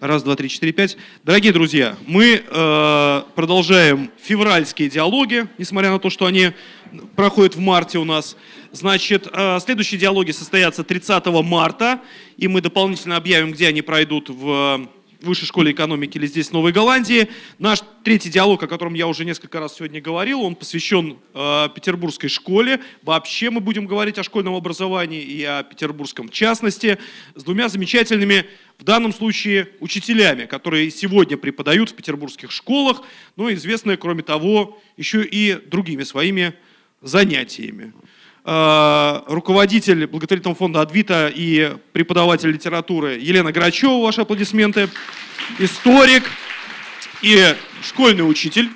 Раз, два, три, четыре, пять. Дорогие друзья, мы э, продолжаем февральские диалоги, несмотря на то, что они проходят в марте у нас. Значит, э, следующие диалоги состоятся 30 марта, и мы дополнительно объявим, где они пройдут в Высшей школе экономики или здесь, Новой Голландии. Наш третий диалог, о котором я уже несколько раз сегодня говорил, он посвящен э, петербургской школе. Вообще мы будем говорить о школьном образовании и о петербургском в частности, с двумя замечательными, в данном случае, учителями, которые сегодня преподают в петербургских школах, но известные, кроме того, еще и другими своими занятиями. Э, руководитель благотворительного фонда «Адвита» и преподаватель литературы Елена Грачева, ваши аплодисменты, историк и школьный учитель.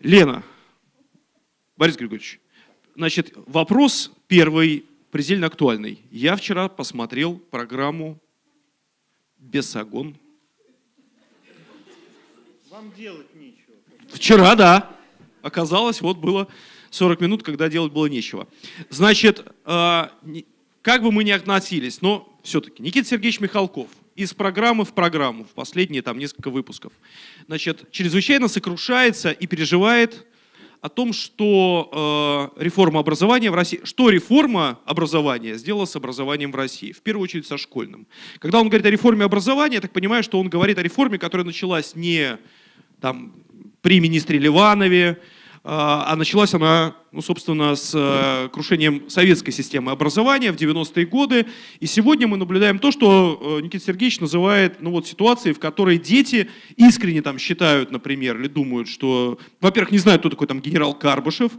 Лена, Борис Григорьевич, значит, вопрос Первый, предельно актуальный. Я вчера посмотрел программу «Бесогон». Вам делать нечего. Вчера, да. Оказалось, вот было 40 минут, когда делать было нечего. Значит, э, как бы мы ни относились, но все-таки Никита Сергеевич Михалков из программы в программу, в последние там несколько выпусков, значит, чрезвычайно сокрушается и переживает о том, что э, реформа образования в России, что реформа образования сделала с образованием в России, в первую очередь со школьным. Когда он говорит о реформе образования, я так понимаю, что он говорит о реформе, которая началась не там, при министре Ливанове, а, а началась она, ну, собственно, с э, крушением советской системы образования в 90-е годы. И сегодня мы наблюдаем то, что э, Никита Сергеевич называет ну, вот, ситуацией, в которой дети искренне там, считают, например, или думают, что, во-первых, не знают, кто такой там генерал Карбышев,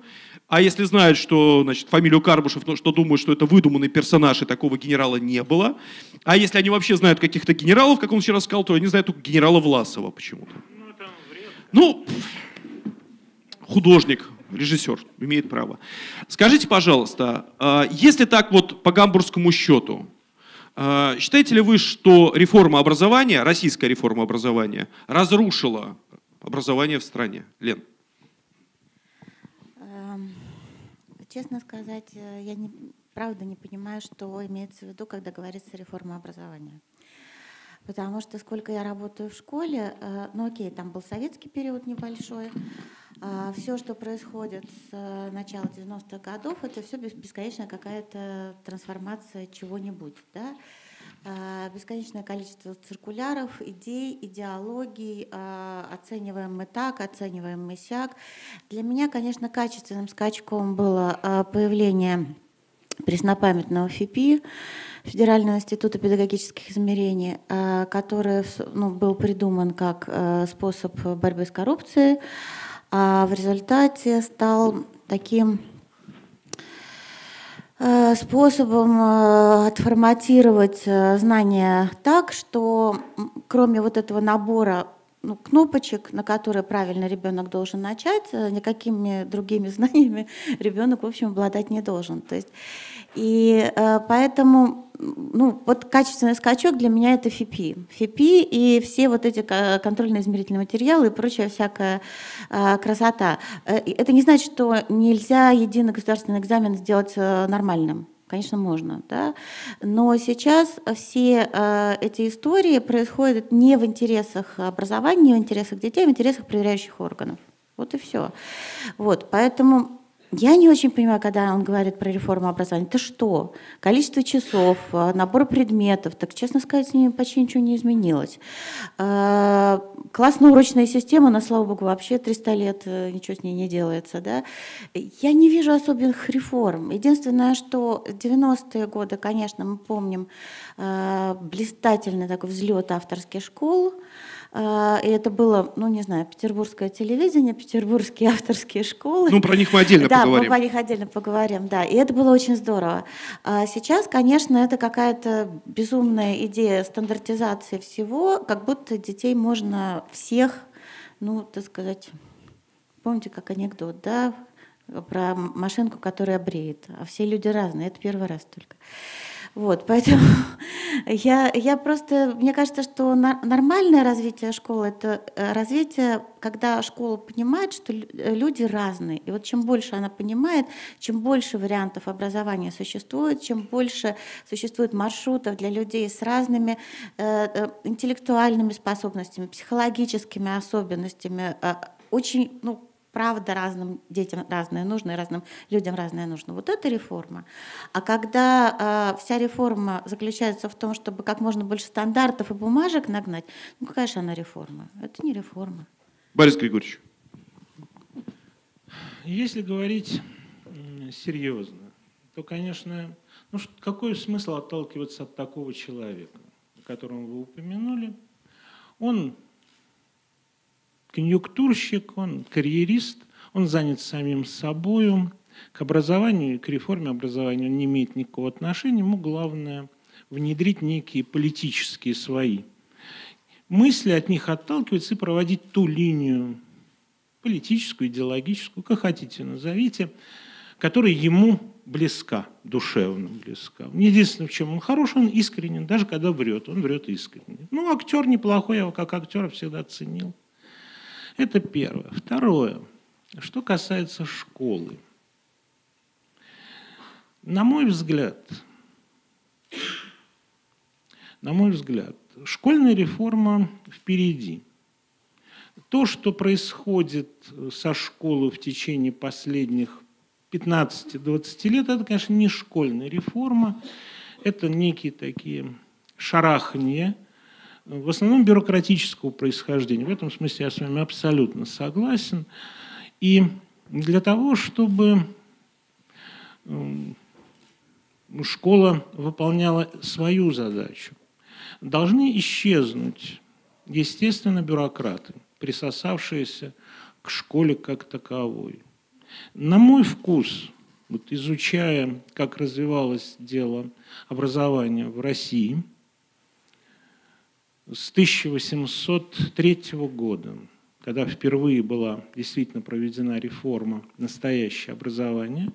а если знают, что, значит, фамилию Карбышев, ну, что думают, что это выдуманный персонаж, и такого генерала не было. А если они вообще знают каких-то генералов, как он вчера сказал, то они знают только генерала Власова почему-то. Ну, художник, режиссер, имеет право. Скажите, пожалуйста, а, если так вот по гамбургскому счету, а, считаете ли вы, что реформа образования, российская реформа образования, разрушила образование в стране? Лен. Эм, честно сказать, э, я не, правда не понимаю, что имеется в виду, когда говорится реформа образования. Потому что сколько я работаю в школе, э, ну окей, там был советский период небольшой, а все, что происходит с э, начала 90-х годов, это все бесконечная какая-то трансформация чего-нибудь. Да? А, бесконечное количество циркуляров, идей, идеологий, а, оцениваем мы так, оцениваем мы сяк. Для меня, конечно, качественным скачком было появление преснопамятного ФИПИ, Федерального института педагогических измерений, который ну, был придуман как э, способ борьбы с коррупцией, а в результате стал таким э, способом э, отформатировать знания так, что кроме вот этого набора ну, кнопочек, на которые правильно ребенок должен начать, никакими другими знаниями ребенок, в общем, обладать не должен. То есть, и поэтому ну, вот качественный скачок для меня это ФИПИ. ФИПИ и все вот эти контрольно-измерительные материалы и прочая всякая а, красота. Э, это не значит, что нельзя единый государственный экзамен сделать э, нормальным. Конечно, можно, да. Но сейчас все э, эти истории происходят не в интересах образования, не в интересах детей, а в интересах проверяющих органов. Вот и все. Вот, поэтому я не очень понимаю, когда он говорит про реформу образования. Это что? Количество часов, э, набор предметов. Так, честно сказать, с ними почти ничего не изменилось. Э, классная урочная система, на слава богу, вообще 300 лет э, ничего с ней не делается. Да? Я не вижу особенных реформ. Единственное, что 90-е годы, конечно, мы помним блистательный такой взлет авторских школ, и это было, ну, не знаю, петербургское телевидение, петербургские авторские школы. Ну, про них мы отдельно да, поговорим. Да, мы про них отдельно поговорим, да. И это было очень здорово. А сейчас, конечно, это какая-то безумная идея стандартизации всего, как будто детей можно всех, ну, так сказать, помните, как анекдот, да, про машинку, которая бреет. А все люди разные, это первый раз только. Вот, поэтому я, я просто, мне кажется, что нормальное развитие школы – это э, развитие, когда школа понимает, что э, люди разные. И вот чем больше она понимает, чем больше вариантов образования существует, чем больше существует маршрутов для людей с разными э, интеллектуальными способностями, психологическими особенностями, очень, ну, правда разным детям разное нужно, и разным людям разное нужно. Вот это реформа. А когда э, вся реформа заключается в том, чтобы как можно больше стандартов и бумажек нагнать, ну какая же она реформа? Это не реформа. Борис Григорьевич. Если говорить серьезно, то, конечно, ну, какой смысл отталкиваться от такого человека, о котором вы упомянули? Он конъюнктурщик, он карьерист, он занят самим собой, к образованию, к реформе образования он не имеет никакого отношения, ему главное внедрить некие политические свои мысли, от них отталкиваться и проводить ту линию политическую, идеологическую, как хотите назовите, которая ему близка, душевно близка. Единственное, в чем он хорош, он искренен, даже когда врет, он врет искренне. Ну, актер неплохой, я его как актера всегда ценил. Это первое. Второе. Что касается школы. На мой взгляд, на мой взгляд, школьная реформа впереди. То, что происходит со школой в течение последних 15-20 лет, это, конечно, не школьная реформа, это некие такие шарахания – в основном бюрократического происхождения. В этом смысле я с вами абсолютно согласен. И для того, чтобы школа выполняла свою задачу, должны исчезнуть, естественно, бюрократы, присосавшиеся к школе как таковой. На мой вкус, вот изучая, как развивалось дело образования в России – с 1803 года, когда впервые была действительно проведена реформа настоящее образование,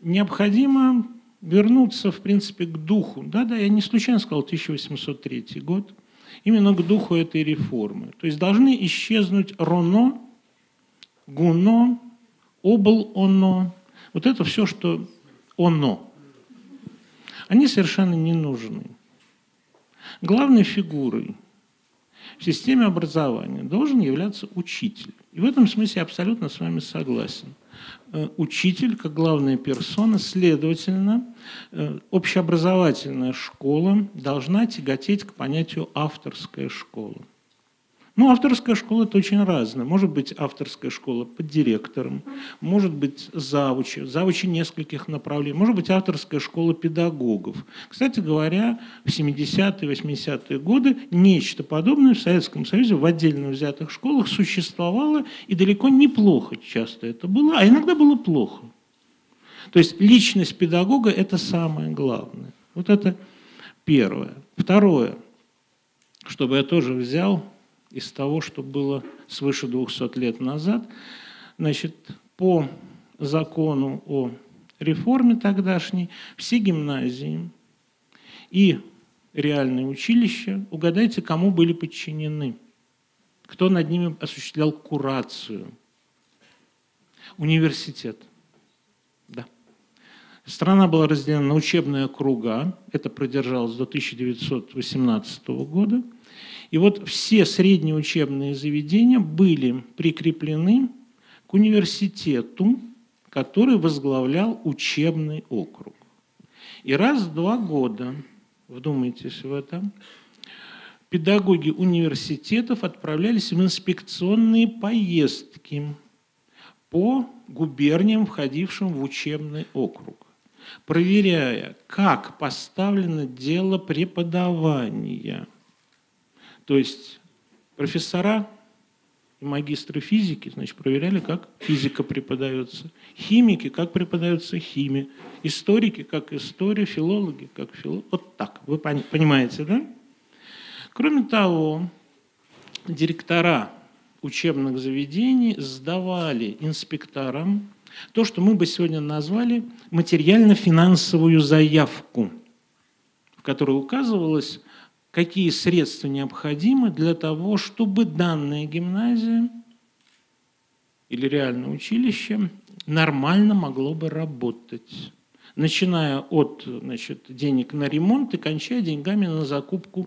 необходимо вернуться, в принципе, к духу. Да-да, я не случайно сказал 1803 год. Именно к духу этой реформы. То есть должны исчезнуть роно, гуно, обл оно. Вот это все, что оно. Они совершенно не нужны. Главной фигурой в системе образования должен являться учитель. И в этом смысле я абсолютно с вами согласен. Э, учитель, как главная персона, следовательно, э, общеобразовательная школа должна тяготеть к понятию авторская школа. Ну, авторская школа – это очень разное. Может быть авторская школа под директором, может быть завучи, завучи нескольких направлений, может быть авторская школа педагогов. Кстати говоря, в 70-е, 80-е годы нечто подобное в Советском Союзе в отдельно взятых школах существовало, и далеко неплохо часто это было, а иногда было плохо. То есть личность педагога – это самое главное. Вот это первое. Второе, чтобы я тоже взял из того, что было свыше 200 лет назад. Значит, по закону о реформе тогдашней все гимназии и реальные училища, угадайте, кому были подчинены, кто над ними осуществлял курацию. Университет. Да. Страна была разделена на учебные округа, это продержалось до 1918 года – и вот все средние учебные заведения были прикреплены к университету, который возглавлял учебный округ. И раз в два года, вдумайтесь в это, педагоги университетов отправлялись в инспекционные поездки по губерниям, входившим в учебный округ, проверяя, как поставлено дело преподавания – то есть профессора и магистры физики, значит, проверяли, как физика преподается. Химики, как преподается химия. Историки, как история. Филологи, как филологи. Вот так, вы понимаете, да? Кроме того, директора учебных заведений сдавали инспекторам то, что мы бы сегодня назвали материально-финансовую заявку – которой указывалось, какие средства необходимы для того, чтобы данная гимназия или реальное училище нормально могло бы работать. Начиная от значит, денег на ремонт и кончая деньгами на закупку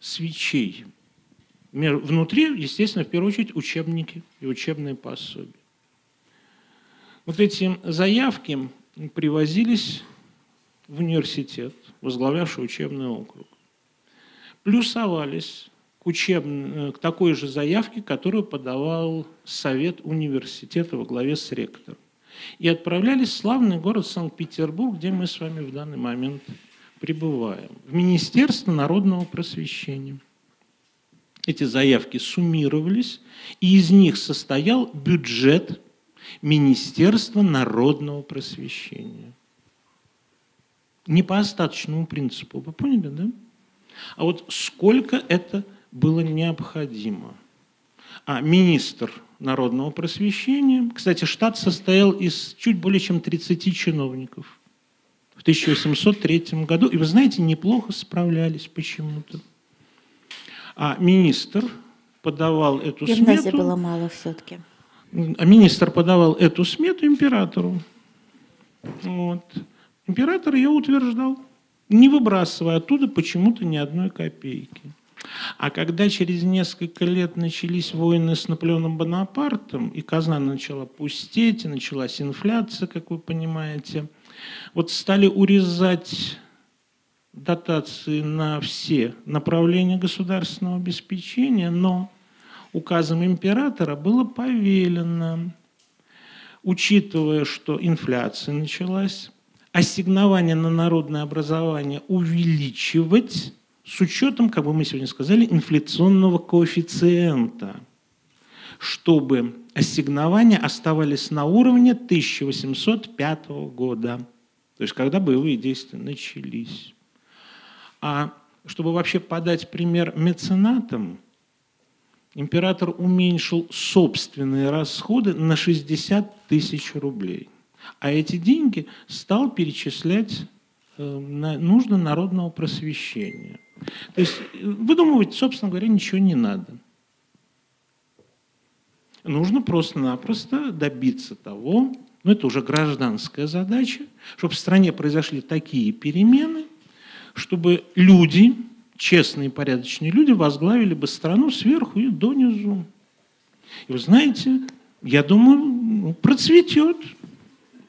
свечей. Внутри, естественно, в первую очередь учебники и учебные пособия. Вот эти заявки привозились в университет, возглавлявший учебный округ. Плюсовались к, учеб... к такой же заявке, которую подавал Совет университета во главе с ректором. И отправлялись в славный город Санкт-Петербург, где мы с вами в данный момент пребываем, в Министерство народного просвещения. Эти заявки суммировались, и из них состоял бюджет Министерства народного просвещения. Не по остаточному принципу, вы поняли, да? А вот сколько это было необходимо. А министр народного просвещения, кстати, штат состоял из чуть более чем 30 чиновников в 1803 году. И вы знаете, неплохо справлялись почему-то. А министр подавал эту Гимназия смету... было мало все-таки. А министр подавал эту смету императору. Вот. Император ее утверждал, не выбрасывая оттуда почему-то ни одной копейки. А когда через несколько лет начались войны с Наполеоном Бонапартом, и казна начала пустеть, и началась инфляция, как вы понимаете, вот стали урезать дотации на все направления государственного обеспечения, но указом императора было повелено, учитывая, что инфляция началась, ассигнование на народное образование увеличивать с учетом, как бы мы сегодня сказали, инфляционного коэффициента, чтобы ассигнования оставались на уровне 1805 года, то есть когда боевые действия начались. А чтобы вообще подать пример меценатам, император уменьшил собственные расходы на 60 тысяч рублей. А эти деньги стал перечислять э, на нужды народного просвещения. То есть э, выдумывать, собственно говоря, ничего не надо. Нужно просто-напросто добиться того, ну это уже гражданская задача, чтобы в стране произошли такие перемены, чтобы люди, честные и порядочные люди, возглавили бы страну сверху и донизу. И вы знаете, я думаю, ну, процветет.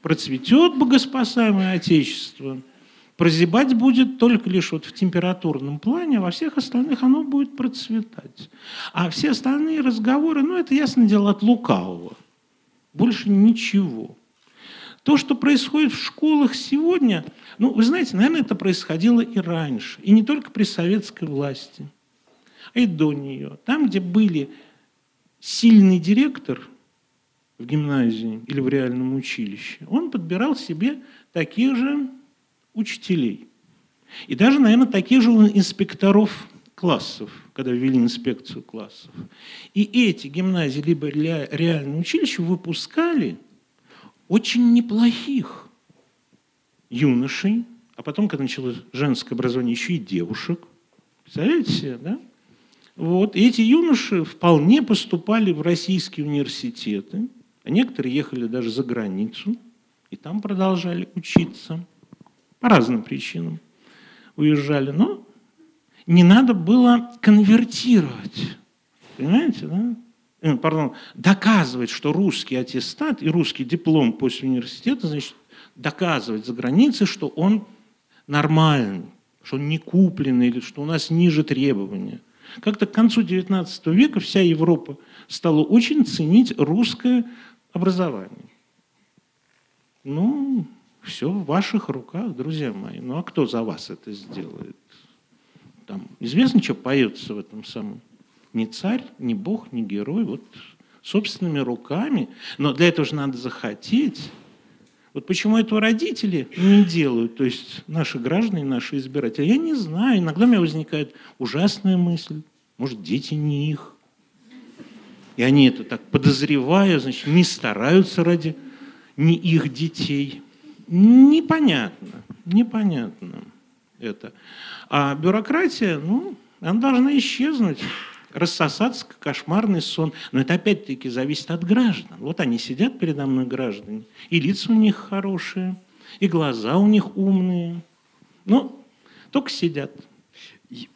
Процветет богоспасаемое Отечество – Прозябать будет только лишь вот в температурном плане, а во всех остальных оно будет процветать. А все остальные разговоры, ну это ясно дело от лукавого. Больше ничего. То, что происходит в школах сегодня, ну, вы знаете, наверное, это происходило и раньше. И не только при советской власти, а и до нее. Там, где были сильный директор в гимназии или в реальном училище, он подбирал себе таких же учителей. И даже, наверное, таких же инспекторов классов, когда ввели инспекцию классов. И эти гимназии либо реальные училища выпускали очень неплохих юношей, а потом, когда началось женское образование, еще и девушек. Представляете себе, да? Вот. И эти юноши вполне поступали в российские университеты, а некоторые ехали даже за границу и там продолжали учиться по разным причинам уезжали, но не надо было конвертировать. Понимаете, да? Э, доказывать, что русский аттестат и русский диплом после университета, значит, доказывать за границей, что он нормальный, что он не купленный или что у нас ниже требования. Как-то к концу XIX века вся Европа стала очень ценить русское образование. Ну, все в ваших руках, друзья мои. Ну а кто за вас это сделает? Там известно, что поется в этом самом. Ни царь, ни бог, ни герой. Вот собственными руками. Но для этого же надо захотеть. Вот почему этого родители не делают, то есть наши граждане, наши избиратели, я не знаю. Иногда у меня возникает ужасная мысль. Может, дети не их. И они это так подозревая, значит, не стараются ради не их детей. Непонятно, непонятно. это. А бюрократия, ну, она должна исчезнуть рассосаться, как кошмарный сон. Но это опять-таки зависит от граждан. Вот они сидят передо мной, граждане, и лица у них хорошие, и глаза у них умные. Ну, только сидят.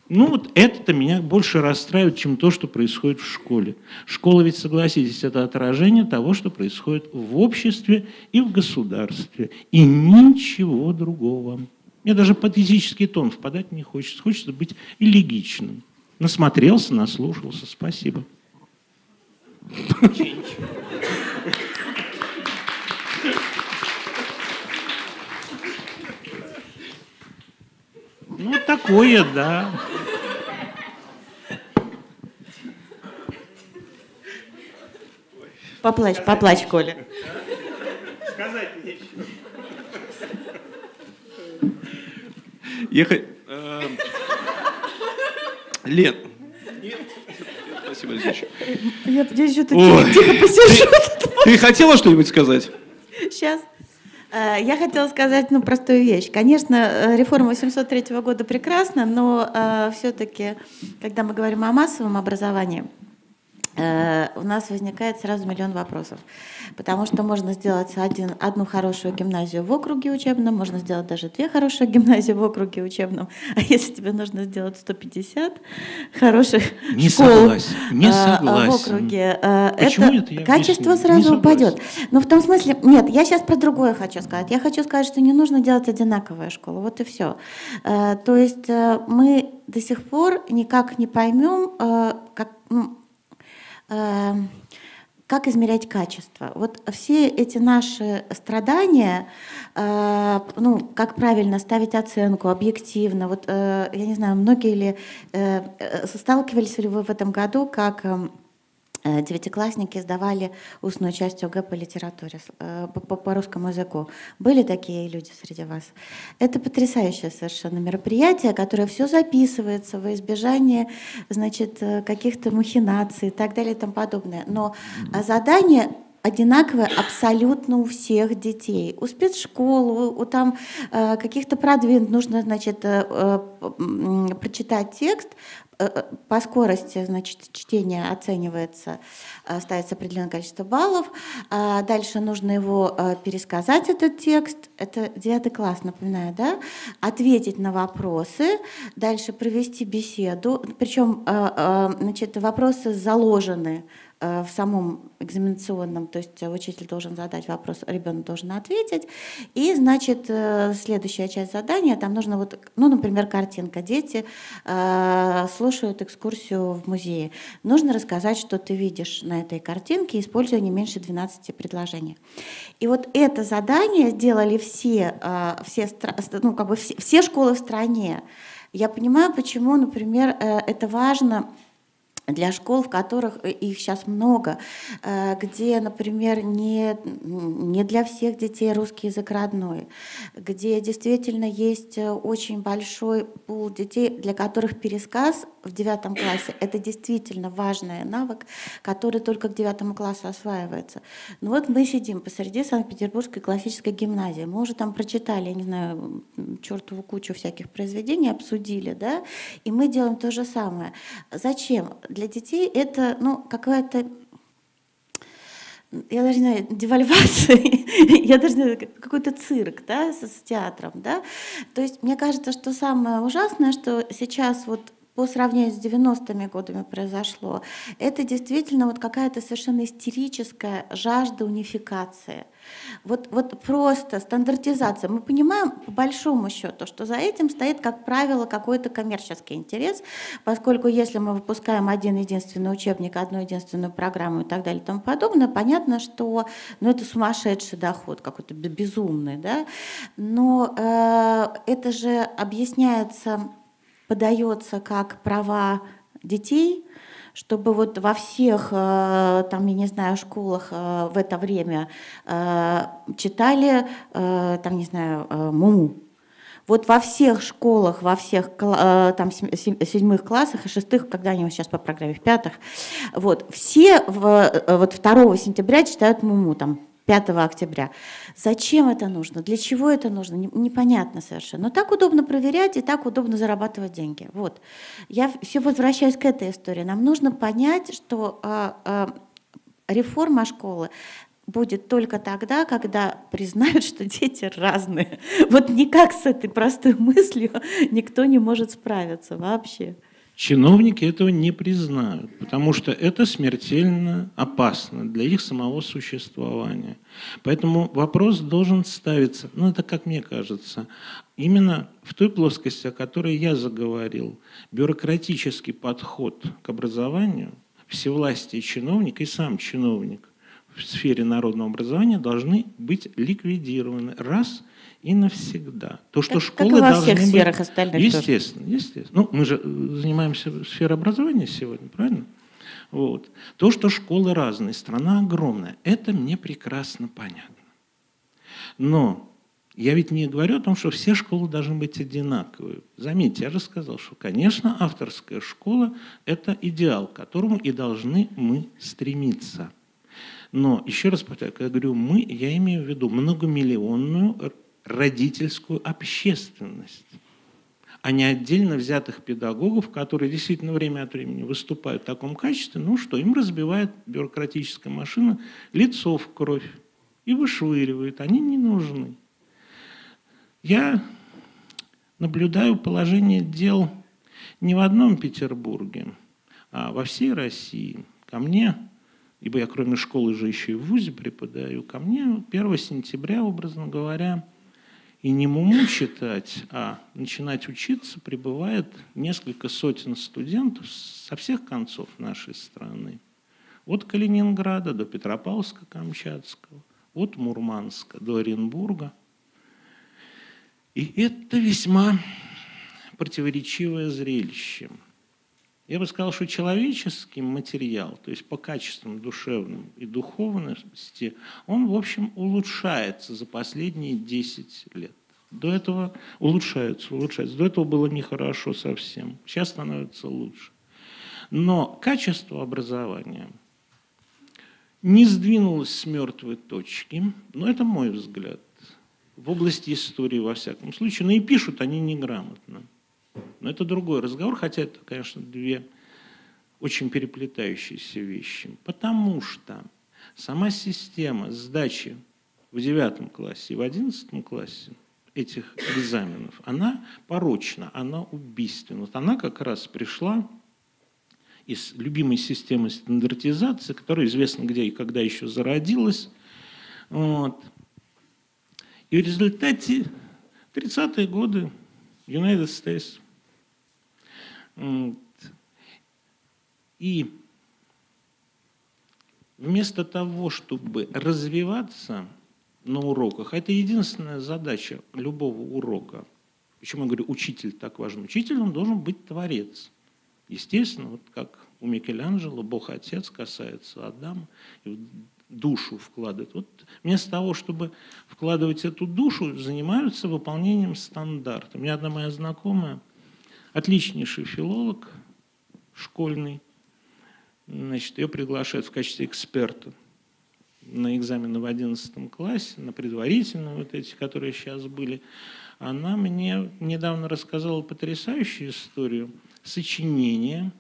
Ну вот это-то меня больше расстраивает, чем то, что происходит в школе. Школа ведь, согласитесь, это отражение того, что происходит в обществе и в государстве. И ничего другого. Мне даже под физический тон впадать не хочется. Хочется быть элегичным. Насмотрелся, наслушался. Спасибо. Ну, такое, да. Поплачь, поплачь, Коля. Сказать нечего. Я, э, Лен. Нет. Спасибо, Алексеевич. Я, еще тихо, тихо посижу. Ты, ты хотела что-нибудь сказать? Сейчас. Э, я хотела сказать ну, простую вещь. Конечно, э, реформа 803 года прекрасна, но э, все-таки, когда мы говорим о массовом образовании, у нас возникает сразу миллион вопросов. Потому что можно сделать один, одну хорошую гимназию в округе учебном, можно сделать даже две хорошие гимназии в округе учебном. А если тебе нужно сделать 150 хороших не школ согласен, не э, согласен. в округе, э, Почему это, это качество сразу Не упадет. Но в том смысле, нет, я сейчас про другое хочу сказать. Я хочу сказать, что не нужно делать одинаковые школы. Вот и все. То есть мы до сих пор никак не поймем, как, ну, как измерять качество? Вот все эти наши страдания, э, ну, как правильно ставить оценку объективно, вот, э, я не знаю, многие ли э, сталкивались ли вы в этом году, как эм, Э, девятиклассники сдавали устную часть ОГЭ по литературе, э, по, по русскому языку. Были такие люди среди вас? Это потрясающее совершенно мероприятие, которое все записывается во избежание значит, э, каких-то махинаций и так далее и тому подобное. Но задание одинаковое абсолютно у всех детей. У спецшкол, у, у там э, каких-то продвинутых нужно, значит, э, э, прочитать текст, Э, э, по скорости значит, чтения оценивается, э, ставится определенное количество баллов. А дальше нужно его пересказать, этот текст. Это девятый класс, напоминаю, да? Ответить на вопросы, дальше провести беседу. Причем значит, вопросы заложены Э, в самом экзаменационном, то есть учитель должен задать вопрос, ребенок должен ответить. И, значит, э, следующая часть задания, там нужно вот, ну, например, картинка. Дети э, слушают экскурсию в музее. Нужно рассказать, что ты видишь на этой картинке, используя не меньше 12 предложений. И вот это задание сделали все, э, все, ну, как бы все, все школы в стране. Я понимаю, почему, например, э, это важно для школ, в которых э, их сейчас много, э, где, например, не, не для всех детей русский язык родной, где действительно есть э, очень большой пул детей, для которых пересказ в девятом классе — это действительно важный навык, который только к девятому классу осваивается. Ну вот мы сидим посреди Санкт-Петербургской классической гимназии, мы уже там прочитали, я не знаю, чертову кучу всяких произведений, обсудили, да, и мы делаем то же самое. Зачем? Для детей это ну, какая-то я даже не знаю, девальвация, я даже не знаю, какой-то цирк, да, с, с театром, да. То есть мне кажется, что самое ужасное, что сейчас вот по сравнению с 90-ми годами произошло, это действительно вот какая-то совершенно истерическая жажда унификации. Вот, вот просто стандартизация. Мы понимаем по большому счету, что за этим стоит, как правило, какой-то коммерческий интерес, поскольку если мы выпускаем один единственный учебник, одну единственную программу и так далее и тому подобное, понятно, что ну, это сумасшедший доход, какой-то безумный. Да? Но э, это же объясняется подается как права детей, чтобы вот во всех, э, там, я не знаю, школах э, в это время э, читали, там, не знаю, Муму. Вот во всех школах, во всех там, седьмых классах и шестых, когда они сейчас по программе в пятых, вот, все в, вот 2 сентября читают Муму, там, 5 октября. Зачем это нужно? Для чего это нужно? Непонятно совершенно. Но так удобно проверять и так удобно зарабатывать деньги. Вот. Я все возвращаюсь к этой истории. Нам нужно понять, что а, а, реформа школы будет только тогда, когда признают, что дети разные. Вот никак с этой простой мыслью никто не может справиться вообще. Чиновники этого не признают, потому что это смертельно опасно для их самого существования. Поэтому вопрос должен ставиться, ну это как мне кажется, именно в той плоскости, о которой я заговорил. Бюрократический подход к образованию, всевластие чиновник и сам чиновник в сфере народного образования должны быть ликвидированы раз и навсегда. То, что как, школы как во всех быть, сферах остальных Естественно, тоже. естественно. Ну, мы же занимаемся сферой образования сегодня, правильно? Вот. То, что школы разные, страна огромная, это мне прекрасно понятно. Но я ведь не говорю о том, что все школы должны быть одинаковые. Заметьте, я же сказал, что, конечно, авторская школа – это идеал, к которому и должны мы стремиться. Но, еще раз повторяю, когда я говорю «мы», я имею в виду многомиллионную родительскую общественность, а не отдельно взятых педагогов, которые действительно время от времени выступают в таком качестве, ну что, им разбивает бюрократическая машина лицо в кровь и вышвыривает, они не нужны. Я наблюдаю положение дел не в одном Петербурге, а во всей России. Ко мне, ибо я кроме школы же еще и в ВУЗе преподаю, ко мне 1 сентября, образно говоря, и не муму читать, а начинать учиться прибывает несколько сотен студентов со всех концов нашей страны. От Калининграда до Петропавловска-Камчатского, от Мурманска до Оренбурга. И это весьма противоречивое зрелище. Я бы сказал, что человеческий материал, то есть по качествам душевным и духовности, он, в общем, улучшается за последние 10 лет. До этого улучшается, улучшается. До этого было нехорошо совсем. Сейчас становится лучше. Но качество образования не сдвинулось с мертвой точки, но это мой взгляд, в области истории во всяком случае. Но и пишут они неграмотно. Но это другой разговор, хотя это, конечно, две очень переплетающиеся вещи. Потому что сама система сдачи в девятом классе и в одиннадцатом классе этих экзаменов, она порочна, она убийственна. Вот она как раз пришла из любимой системы стандартизации, которая известно где и когда еще зародилась. Вот. И в результате 30-е годы United States и вместо того, чтобы развиваться на уроках, это единственная задача любого урока. Почему я говорю, учитель так важен? Учитель, он должен быть творец. Естественно, вот как у Микеланджело, Бог Отец касается Адама, и душу вкладывает. Вот вместо того, чтобы вкладывать эту душу, занимаются выполнением стандарта. У меня одна моя знакомая, отличнейший филолог школьный, значит, ее приглашают в качестве эксперта на экзамены в 11 классе, на предварительные вот эти, которые сейчас были. Она мне недавно рассказала потрясающую историю сочинения,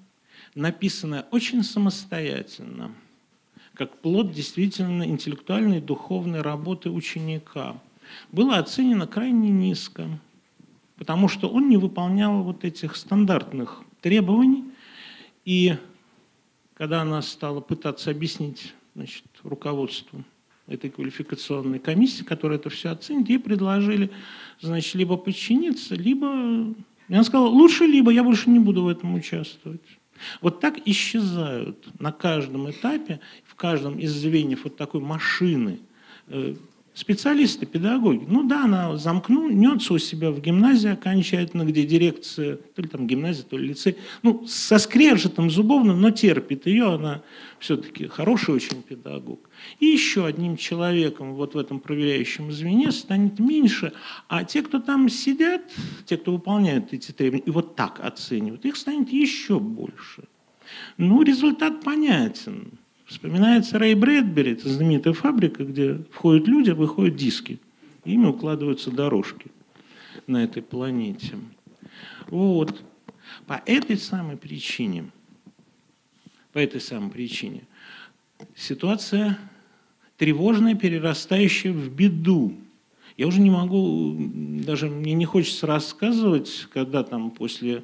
написанное очень самостоятельно, как плод действительно интеллектуальной и духовной работы ученика. Было оценено крайне низко – потому что он не выполнял вот этих стандартных требований. И когда она стала пытаться объяснить значит, руководству этой квалификационной комиссии, которая это все оценит, ей предложили значит, либо подчиниться, либо... И она сказала, лучше либо, я больше не буду в этом участвовать. Вот так исчезают на каждом этапе, в каждом из звеньев вот такой машины э, Специалисты, педагоги. Ну да, она замкнется у себя в гимназии окончательно, где дирекция, то ли там гимназия, то ли лицей, ну, со скрежетом зубовным, но терпит ее, она все-таки хороший очень педагог. И еще одним человеком вот в этом проверяющем звене станет меньше, а те, кто там сидят, те, кто выполняют эти требования, и вот так оценивают, их станет еще больше. Ну, результат понятен. Вспоминается Рэй Брэдбери, это знаменитая фабрика, где входят люди, а выходят диски. Ими укладываются дорожки на этой планете. Вот. По этой самой причине, по этой самой причине, ситуация тревожная, перерастающая в беду. Я уже не могу, даже мне не хочется рассказывать, когда там после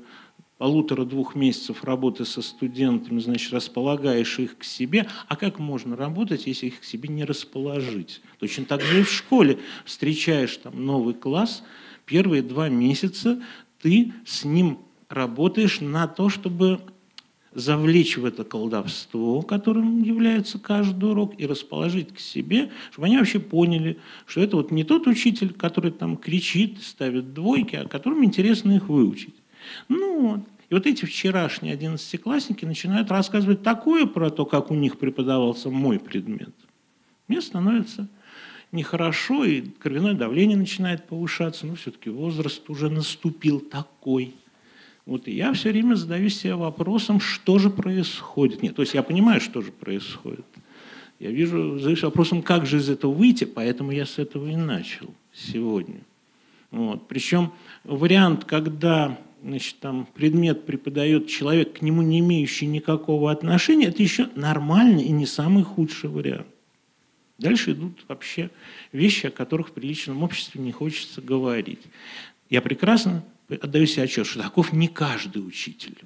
полутора-двух месяцев работы со студентами, значит, располагаешь их к себе. А как можно работать, если их к себе не расположить? Точно так же и в школе. Встречаешь там новый класс, первые два месяца ты с ним работаешь на то, чтобы завлечь в это колдовство, которым является каждый урок, и расположить к себе, чтобы они вообще поняли, что это вот не тот учитель, который там кричит, ставит двойки, а которым интересно их выучить. Ну. И вот эти вчерашние одиннадцатиклассники начинают рассказывать такое про то, как у них преподавался мой предмет. Мне становится нехорошо, и кровяное давление начинает повышаться, но все-таки возраст уже наступил такой – вот и я все время задаю себе вопросом, что же происходит. Нет, то есть я понимаю, что же происходит. Я вижу, задаюсь вопросом, как же из этого выйти, поэтому я с этого и начал сегодня. Вот. Причем вариант, когда значит, там, предмет преподает человек, к нему не имеющий никакого отношения, это еще нормальный и не самый худший вариант. Дальше идут вообще вещи, о которых в приличном обществе не хочется говорить. Я прекрасно отдаю себе отчет, что таков не каждый учитель.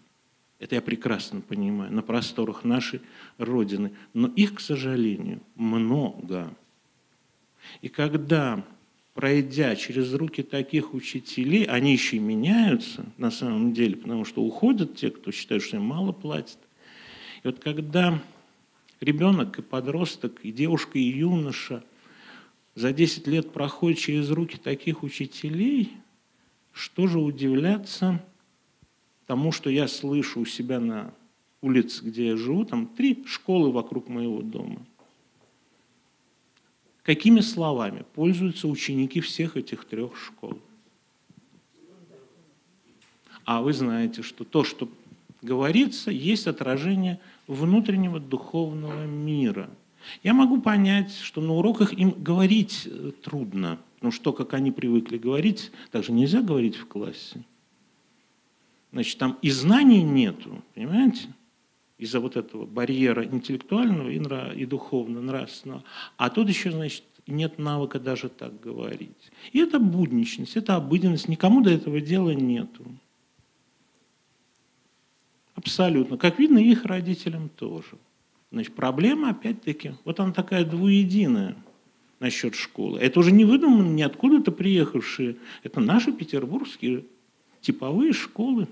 Это я прекрасно понимаю, на просторах нашей Родины. Но их, к сожалению, много. И когда, пройдя через руки таких учителей, они еще и меняются на самом деле, потому что уходят те, кто считает, что им мало платят. И вот когда ребенок и подросток, и девушка, и юноша за 10 лет проходят через руки таких учителей – что же удивляться тому, что я слышу у себя на улице, где я живу, там три школы вокруг моего дома. Какими словами пользуются ученики всех этих трех школ? А вы знаете, что то, что говорится, есть отражение внутреннего духовного мира. Я могу понять, что на уроках им говорить э, трудно – Потому что, как они привыкли говорить, так же нельзя говорить в классе. Значит, там и знаний нету, понимаете? Из-за вот этого барьера интеллектуального и, нрав, и духовно-нравственного. А тут еще, значит, нет навыка даже так говорить. И это будничность, это обыденность. Никому до этого дела нету. Абсолютно. Как видно, их родителям тоже. Значит, проблема, опять-таки, вот она такая двуединая – насчет школы. Это уже не выдумано, не откуда-то приехавшие. Это наши петербургские типовые школы.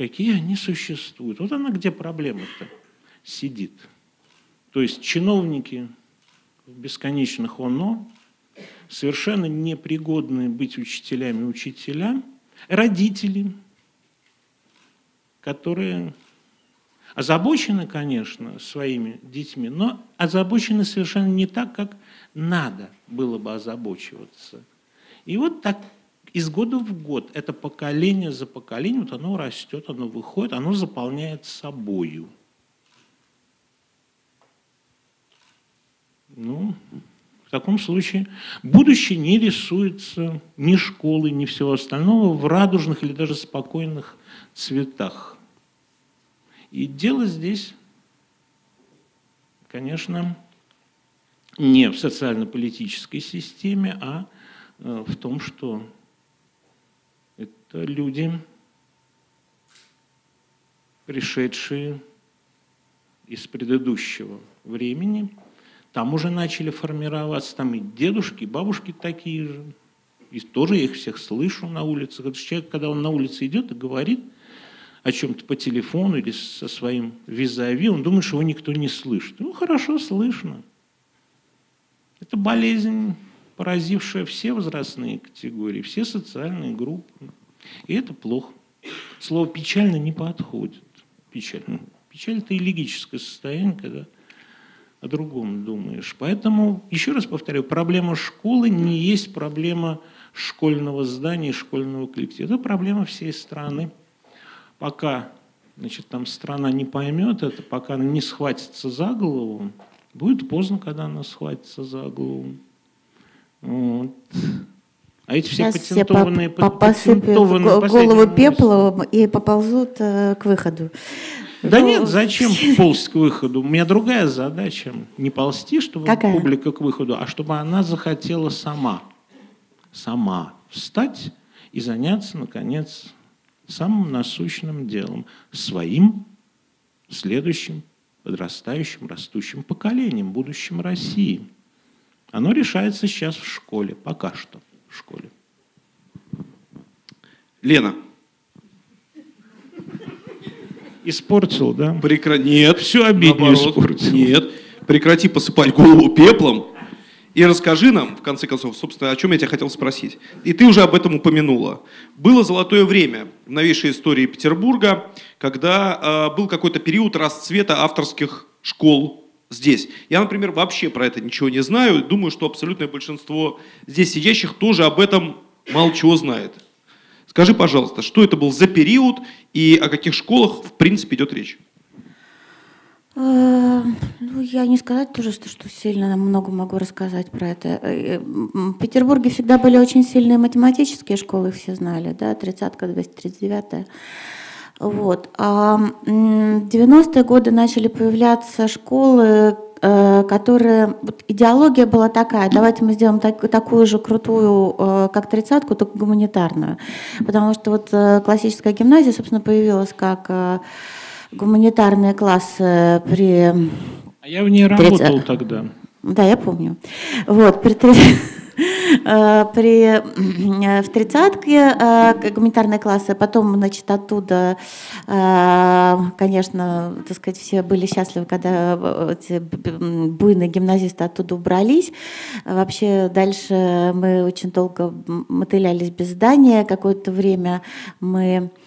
Какие они существуют. Вот она где проблема-то сидит. То есть чиновники в бесконечных ОНО, совершенно непригодные быть учителями учителя, родители, которые озабочены, конечно, своими детьми, но озабочены совершенно не так, как надо было бы озабочиваться. И вот так из года в год это поколение за поколением, вот оно растет, оно выходит, оно заполняет собою. Ну, в таком случае будущее не рисуется ни школы, ни всего остального в радужных или даже спокойных цветах. И дело здесь, конечно, не в социально-политической системе, а э, в том, что это люди, пришедшие из предыдущего времени, там уже начали формироваться, там и дедушки, и бабушки такие же, и тоже я их всех слышу на улицах. Это человек, когда он на улице идет и говорит о чем-то по телефону или со своим визави, он думает, что его никто не слышит. Ну, хорошо слышно. Это болезнь, поразившая все возрастные категории, все социальные группы. И это плохо. Слово «печально» не подходит. Печаль. Ну, печаль – это элегическое состояние, когда о другом думаешь. Поэтому, еще раз повторю, проблема школы не есть проблема школьного здания, школьного коллектива. Это проблема всей страны. Пока значит, там страна не поймет это, пока она не схватится за голову, будет поздно, когда она схватится за голову. Вот. А эти все Сейчас патентованные, все по- по- патентованные голову пеплом и поползут э, к выходу. Да Ну, нет, зачем ползать к выходу? У меня другая задача. Не ползти, чтобы Какая? публика к выходу, а чтобы она захотела сама. Сама встать и заняться, наконец, самым насущным делом. Своим следующим подрастающим, растущим поколением, будущим России. Оно решается сейчас в школе, пока что в школе. Лена, Испортил, да? прекра... Нет. Всю обиднее наоборот. испортил. Нет. Прекрати посыпать голову пеплом и расскажи нам, в конце концов, собственно, о чем я тебя хотел спросить. И ты уже об этом упомянула. Было золотое время в новейшей истории Петербурга, когда э, был какой-то период расцвета авторских школ здесь. Я, например, вообще про это ничего не знаю. Думаю, что абсолютное большинство здесь сидящих тоже об этом мало чего знает. Скажи, пожалуйста, что это был за период и о каких школах, в принципе, идет речь? Э, Ну, я не сказать тоже, что, что сильно много могу рассказать про это. Э, м, В Петербурге всегда были очень сильные математические школы, их все знали, да, 30-ка, 239-я. Вот. А м, в 90-е годы начали появляться школы, э, которые... вот идеология была такая, давайте мы сделаем так- такую же крутую, э, как тридцатку, только гуманитарную. Потому что вот э, классическая гимназия, собственно, появилась как гуманитарные классы при... А я в ней работал тогда. Да, я помню. Вот, при, три- э, при, э, в тридцатке э, гуманитарные классы, потом, значит, оттуда, э, конечно, так сказать, все были счастливы, когда э, эти буйные гимназисты оттуда убрались. Вообще дальше мы очень долго мотылялись без здания, какое-то время мы э,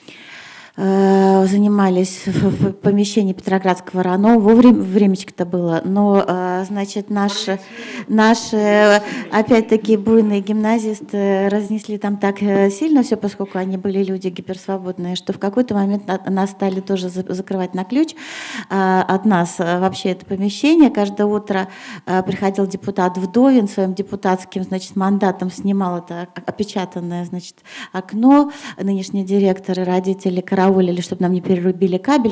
занимались в помещении Петроградского РАНО. Во время, времечко-то было. Но, э, значит, наши, наши, э, опять-таки, буйные гимназисты разнесли там так э, сильно все, поскольку они были люди гиперсвободные, что в какой-то момент на- нас стали тоже за- закрывать на ключ э, от нас э, вообще это помещение. Каждое утро э, приходил депутат Вдовин своим депутатским, значит, мандатом снимал это опечатанное, значит, окно. Нынешние директоры, родители караулили, чтобы нам не перерубили кабель.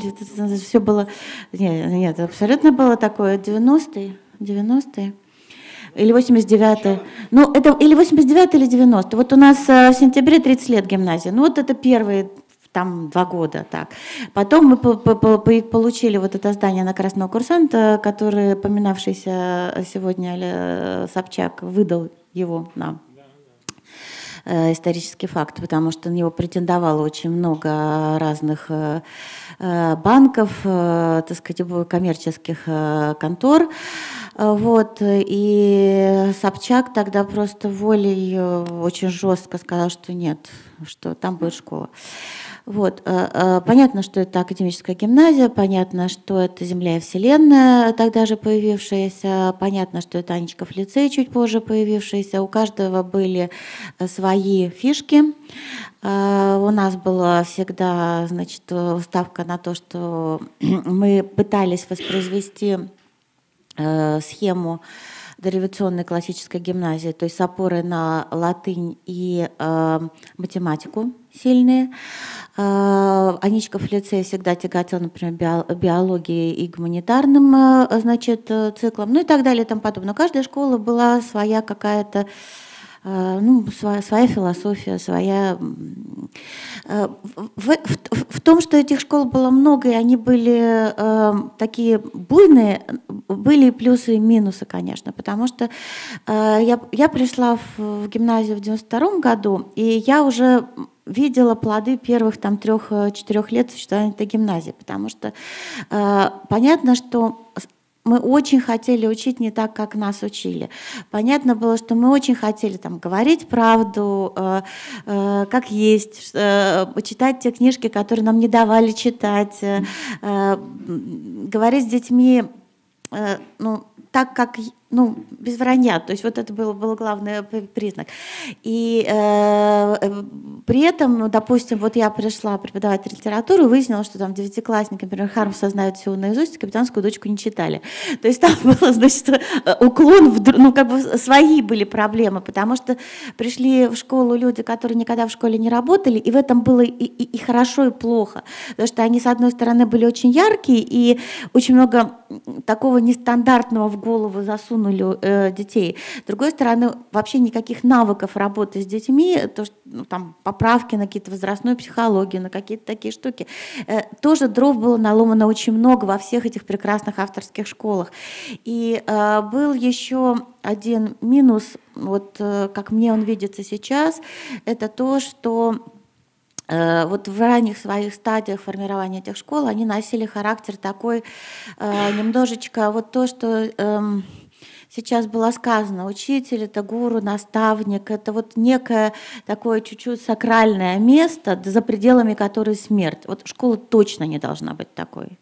все было... Нет, нет, абсолютно было такое. 90-е, 90-е. Или 89-е. Ну, это или 89 или 90 Вот у нас э, в сентябре 30 лет гимназии. Ну, вот это первые там два года так. Потом мы по- по- по- по- получили вот это здание на Красного курсанта, который поминавшийся сегодня э, Собчак выдал его нам э, исторический факт, потому что на него претендовало очень много разных э, э, банков, э, так сказать, коммерческих э, контор. Э, Вот. И Собчак тогда просто волей э, очень жестко сказал, что нет, что там будет школа. Вот. э, э, Понятно, что это академическая гимназия, понятно, что это «Земля и Вселенная», тогда же появившаяся, понятно, что это Анечков лицей, чуть позже появившийся. У каждого были э, свои фишки. У нас была всегда значит, ставка на то, что мы пытались воспроизвести схему дореволюционной классической гимназии, то есть с опорой на латынь и э, математику сильные. Э, Аничков лицей всегда тяготел, например, био- биологией и гуманитарным э, значит, э, циклом, ну и так далее и тому подобное. Но каждая школа была своя какая-то э, ну, своя, своя философия, своя... э, В, в- в том, что этих школ было много, и они были э, такие буйные, были и плюсы, и минусы, конечно, потому что э, я, я пришла в, в гимназию в 92 году, и я уже видела плоды первых там трех-четырех лет существования этой гимназии, потому что э, понятно, что мы очень хотели учить не так, как нас учили. Понятно было, что мы очень хотели там, говорить правду, э, э, как есть, э, читать те книжки, которые нам не давали читать, э, э, говорить с детьми э, ну, так, как ну, без вранья. То есть вот это был, был главный признак. И э, э, при этом, ну, допустим, вот я пришла преподавать литературу, выяснила, что там девятиклассники, например, Хармса знают всего наизусть, капитанскую дочку не читали. То есть там было, значит, уклон, в, ну, как бы свои были проблемы, потому что пришли в школу люди, которые никогда в школе не работали, и в этом было и, и, и хорошо, и плохо. Потому что они, с одной стороны, были очень яркие, и очень много такого нестандартного в голову засунули э, детей. С другой стороны, вообще никаких навыков работы с детьми, то, что, ну, там, поправки на какие-то возрастную психологию, на какие-то такие штуки, э, тоже дров было наломано очень много во всех этих прекрасных авторских школах. И э, был еще один минус, вот как мне он видится сейчас, это то, что вот в ранних своих стадиях формирования этих школ они носили характер такой немножечко вот то, что эм, сейчас было сказано, учитель это гуру, наставник, это вот некое такое чуть-чуть сакральное место, за пределами которой смерть. Вот школа точно не должна быть такой.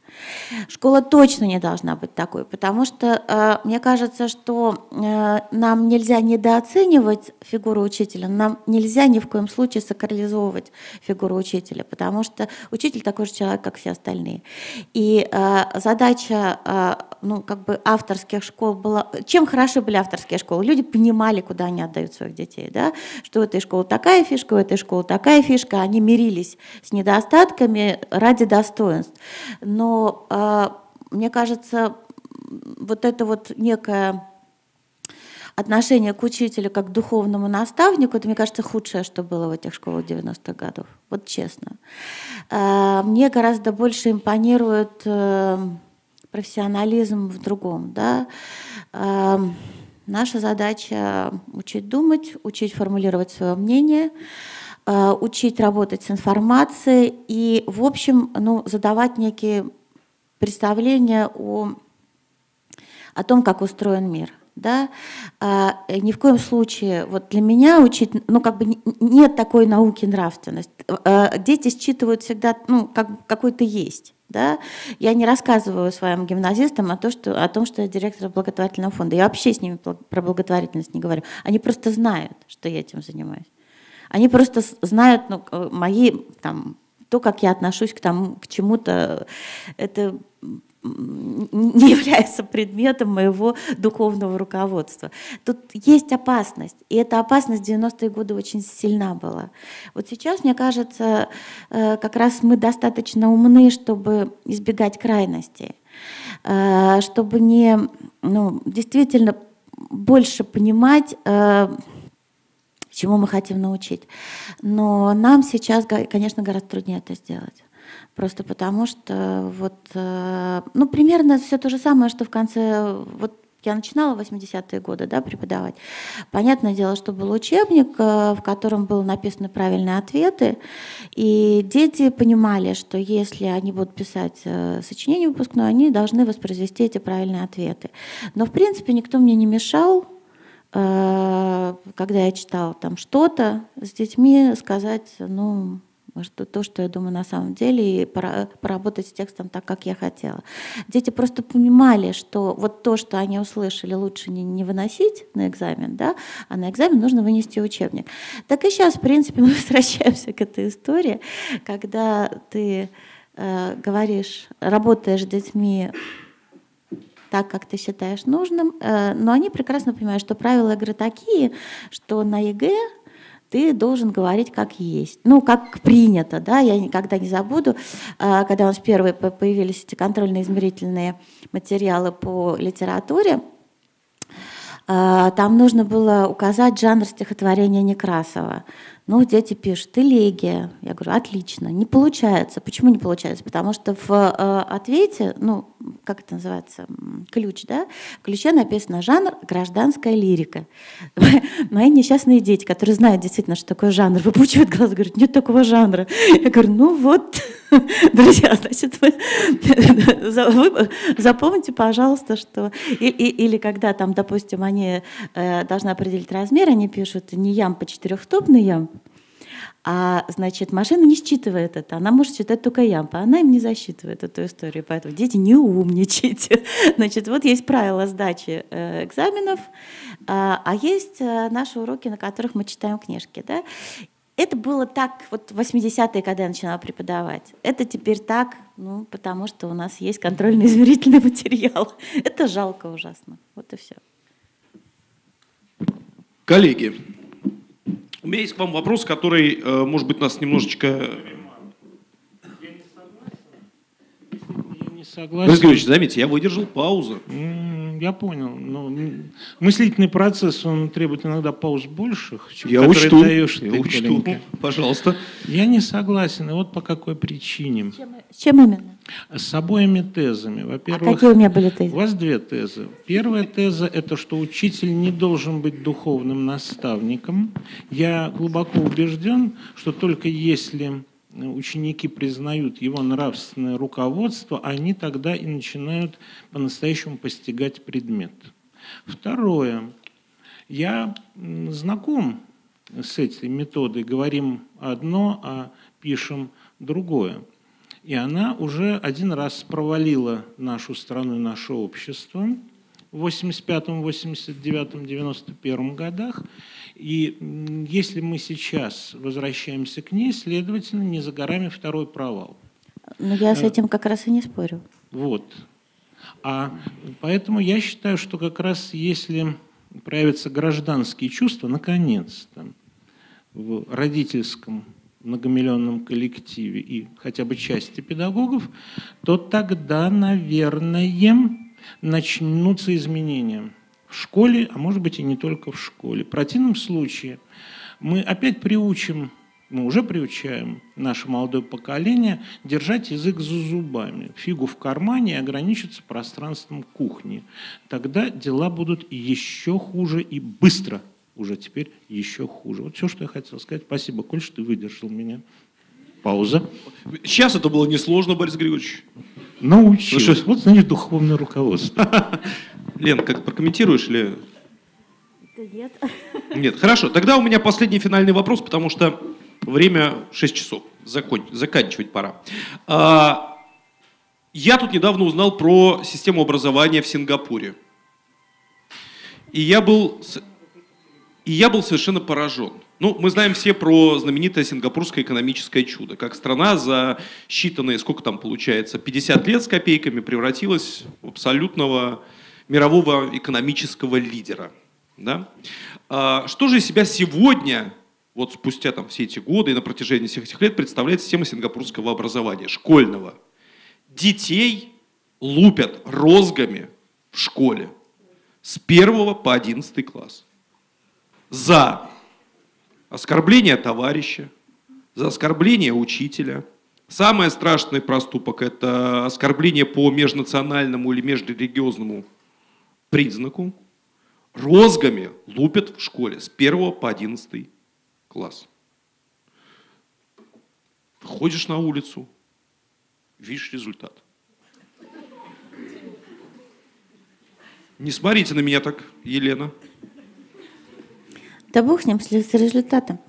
Школа точно не должна быть такой, потому что э, мне кажется, что э, нам нельзя недооценивать фигуру учителя, нам нельзя ни в коем случае сакрализовывать фигуру учителя, потому что учитель такой же человек, как все остальные. И э, задача э, ну, как бы авторских школ была... Чем хороши были авторские школы? Люди понимали, куда они отдают своих детей, да? что у этой школы такая фишка, у этой школы такая фишка, они мирились с недостатками ради достоинств. Но э, мне кажется, вот это вот некое отношение к учителю как к духовному наставнику, это, мне кажется, худшее, что было в этих школах 90-х годов. Вот честно. Э, мне гораздо больше импонирует э, профессионализм в другом. Да? Наша задача учить думать, учить формулировать свое мнение, учить работать с информацией и, в общем, ну, задавать некие представление о, о том, как устроен мир. Да? А, ни в коем случае, вот для меня учить, ну как бы нет такой науки нравственность. А, дети считывают всегда, ну как какой-то есть. Да? Я не рассказываю своим гимназистам о, том, что, о том, что я директор благотворительного фонда. Я вообще с ними про благотворительность не говорю. Они просто знают, что я этим занимаюсь. Они просто знают ну, мои там, то, как я отношусь к, тому, к чему-то, это не является предметом моего духовного руководства. Тут есть опасность, и эта опасность в 90-е годы очень сильна была. Вот сейчас, мне кажется, э, как раз мы достаточно умны, чтобы избегать крайностей, э, чтобы не, ну, действительно больше понимать, э, чему мы хотим научить. Но нам сейчас, конечно, гораздо труднее это сделать. Просто потому что вот, э, ну, примерно все то же самое, что в конце, вот я начинала в 80-е годы да, преподавать. Понятное дело, что был учебник, э, в котором были написаны правильные ответы, и дети понимали, что если они будут писать э, сочинение выпускное, они должны воспроизвести эти правильные ответы. Но, в принципе, никто мне не мешал когда я читала там что-то с детьми, сказать, ну, что то, что я думаю на самом деле, и поработать с текстом так, как я хотела. Дети просто понимали, что вот то, что они услышали, лучше не, не выносить на экзамен, да, а на экзамен нужно вынести учебник. Так и сейчас, в принципе, мы возвращаемся к этой истории, когда ты э, говоришь, работаешь с детьми так, как ты считаешь нужным, э, но они прекрасно понимают, что правила игры такие, что на ЕГЭ ты должен говорить как есть. Ну, как принято, да, я никогда не забуду, э, когда у нас первые появились эти контрольно-измерительные материалы по литературе, э, там нужно было указать жанр стихотворения Некрасова. Ну, дети пишут, элегия. Я говорю, отлично. Не получается. Почему не получается? Потому что в э, ответе, ну, как это называется, ключ, да? В ключе написано жанр гражданская лирика. Мои несчастные дети, которые знают действительно, что такое жанр, выпучивают глаза, говорят, нет такого жанра. Я говорю, ну вот, друзья, значит, вы запомните, пожалуйста, что... Или когда там, допустим, они э, должны определить размер, они пишут не ям по четырехстопный ям, А, значит, машина не считывает это, она может считать только ямпы, она им не засчитывает эту историю, поэтому дети не умничайте. Значит, вот есть правила сдачи э, экзаменов, а, а есть э, наши уроки, на которых мы читаем книжки, да, это было так вот в 80-е, когда я начинала преподавать. Это теперь так, ну, потому что у нас есть контрольно-измерительный материал. Это жалко ужасно. Вот и все. Коллеги, у меня есть к вам вопрос, который, э, может быть, нас немножечко... Я не согласен. Борис заметьте, я выдержал паузу. Я понял. Но мыслительный процесс, он требует иногда пауз больших, чем я учту, даешь я ты, учту. Пожалуйста. Я не согласен. И вот по какой причине. Чем, чем именно? С обоими тезами. Во-первых, а какие у меня были тезы? У вас две тезы. Первая теза – это что учитель не должен быть духовным наставником. Я глубоко убежден, что только если ученики признают его нравственное руководство, они тогда и начинают по-настоящему постигать предмет. Второе. Я знаком с этой методой. Говорим одно, а пишем другое. И она уже один раз провалила нашу страну и наше общество в 85, 89, 91 годах. И если мы сейчас возвращаемся к ней, следовательно, не за горами второй провал. Но я с э, этим как раз и не спорю. Вот. А поэтому я считаю, что как раз если проявятся гражданские чувства, наконец-то, в родительском многомиллионном коллективе и хотя бы части педагогов, то тогда, наверное, начнутся изменения в школе, а может быть и не только в школе. В противном случае мы опять приучим, мы уже приучаем наше молодое поколение держать язык за зубами, фигу в кармане и ограничиться пространством кухни. Тогда дела будут еще хуже и быстро уже теперь еще хуже. Вот все, что я хотел сказать. Спасибо, Коль, что ты выдержал меня. Пауза. Сейчас это было несложно, Борис Григорьевич. Научился. Ну, вот, значит, духовное руководство. Лен, как прокомментируешь или... Да нет. Нет, хорошо. Тогда у меня последний финальный вопрос, потому что время 6 часов. Закон... Заканчивать пора. А, я тут недавно узнал про систему образования в Сингапуре. И я был, и я был совершенно поражен. Ну, мы знаем все про знаменитое сингапурское экономическое чудо, как страна за считанные, сколько там получается, 50 лет с копейками превратилась в абсолютного мирового экономического лидера. Да? А, что же из себя сегодня, вот спустя там все эти годы и на протяжении всех этих лет, представляет система сингапурского образования, школьного? Детей лупят розгами в школе с 1 по 11 класс за оскорбление товарища, за оскорбление учителя. Самый страшный проступок – это оскорбление по межнациональному или межрелигиозному признаку розгами лупят в школе с 1 по 11 класс. Ходишь на улицу, видишь результат. Не смотрите на меня так, Елена. Да бог с ним, с результатом.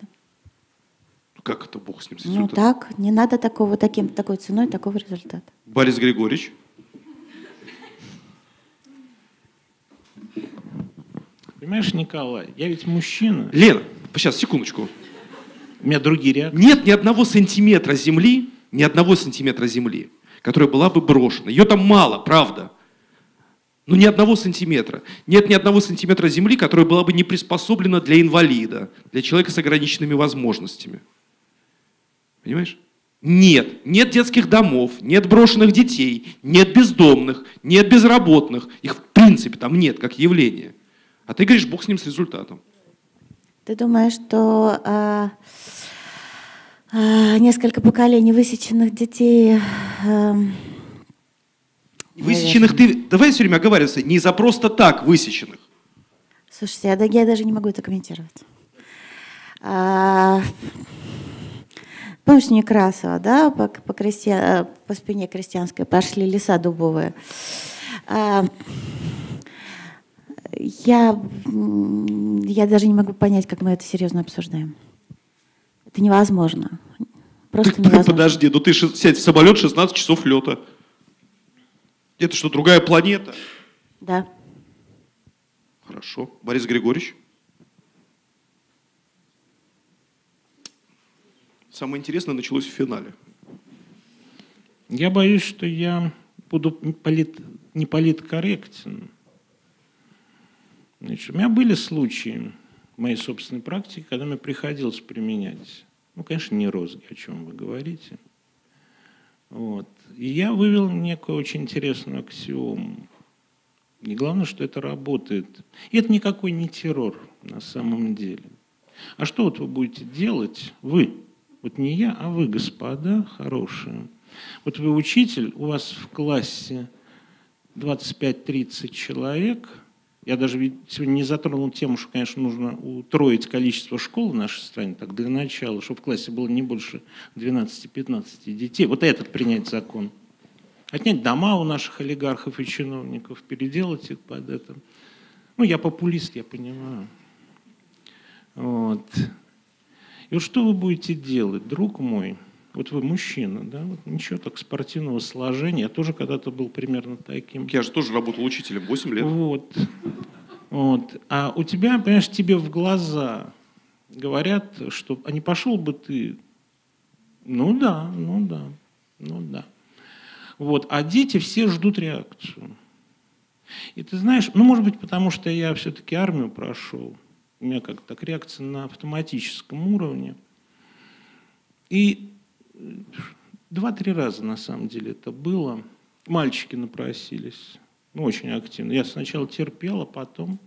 Как это бог с ним, с результатом? Ну так, не надо такого, таким, такой ценой такого результата. Борис Григорьевич. Понимаешь, Николай, я ведь мужчина. Лена, сейчас, секундочку. У меня другие реакции. Нет ни одного сантиметра земли, ни одного сантиметра земли, которая была бы брошена. Ее там мало, правда. Но ни одного сантиметра. Нет ни одного сантиметра земли, которая была бы не приспособлена для инвалида, для человека с ограниченными возможностями. Понимаешь? Нет, нет детских домов, нет брошенных детей, нет бездомных, нет безработных. Их в принципе там нет, как явление. А ты говоришь, Бог с ним с результатом. Ты думаешь, что а, а, несколько поколений высеченных детей... А, высеченных ты... Давай все время оговариваться, не за просто так высеченных. Слушайте, я, я даже не могу это комментировать. А, помнишь Некрасова, да, по, по, крестья, по спине крестьянской пошли леса дубовые. А, я, я даже не могу понять, как мы это серьезно обсуждаем. Это невозможно. Просто невозможно. Подожди, ну ты сядь в самолет 16 часов лета. Это что, другая планета? Да. Хорошо. Борис Григорьевич? Самое интересное началось в финале. Я боюсь, что я буду полит, не политкорректен. Значит, у меня были случаи в моей собственной практике, когда мне приходилось применять, ну, конечно, не розги, о чем вы говорите. Вот. И я вывел некую очень интересную аксиому. И главное, что это работает. И это никакой не террор на самом деле. А что вот вы будете делать, вы, вот не я, а вы, господа хорошие. Вот вы учитель, у вас в классе 25-30 человек. Я даже сегодня не затронул тему, что, конечно, нужно утроить количество школ в нашей стране, так для начала, чтобы в классе было не больше 12-15 детей. Вот этот принять закон. Отнять дома у наших олигархов и чиновников, переделать их под это. Ну, я популист, я понимаю. Вот. И вот что вы будете делать, друг мой? Вот вы мужчина, да? Вот ничего так спортивного сложения. Я тоже когда-то был примерно таким. Я же тоже работал учителем 8 лет. Вот. Вот. А у тебя, понимаешь, тебе в глаза говорят, что а не пошел бы ты. Ну да, ну да, ну да. Вот. А дети все ждут реакцию. И ты знаешь, ну, может быть, потому что я все-таки армию прошел. У меня как так реакция на автоматическом уровне. И э, два-три раза, на самом деле, это было. Мальчики напросились. Ну, очень активно. Я сначала терпел, а потом...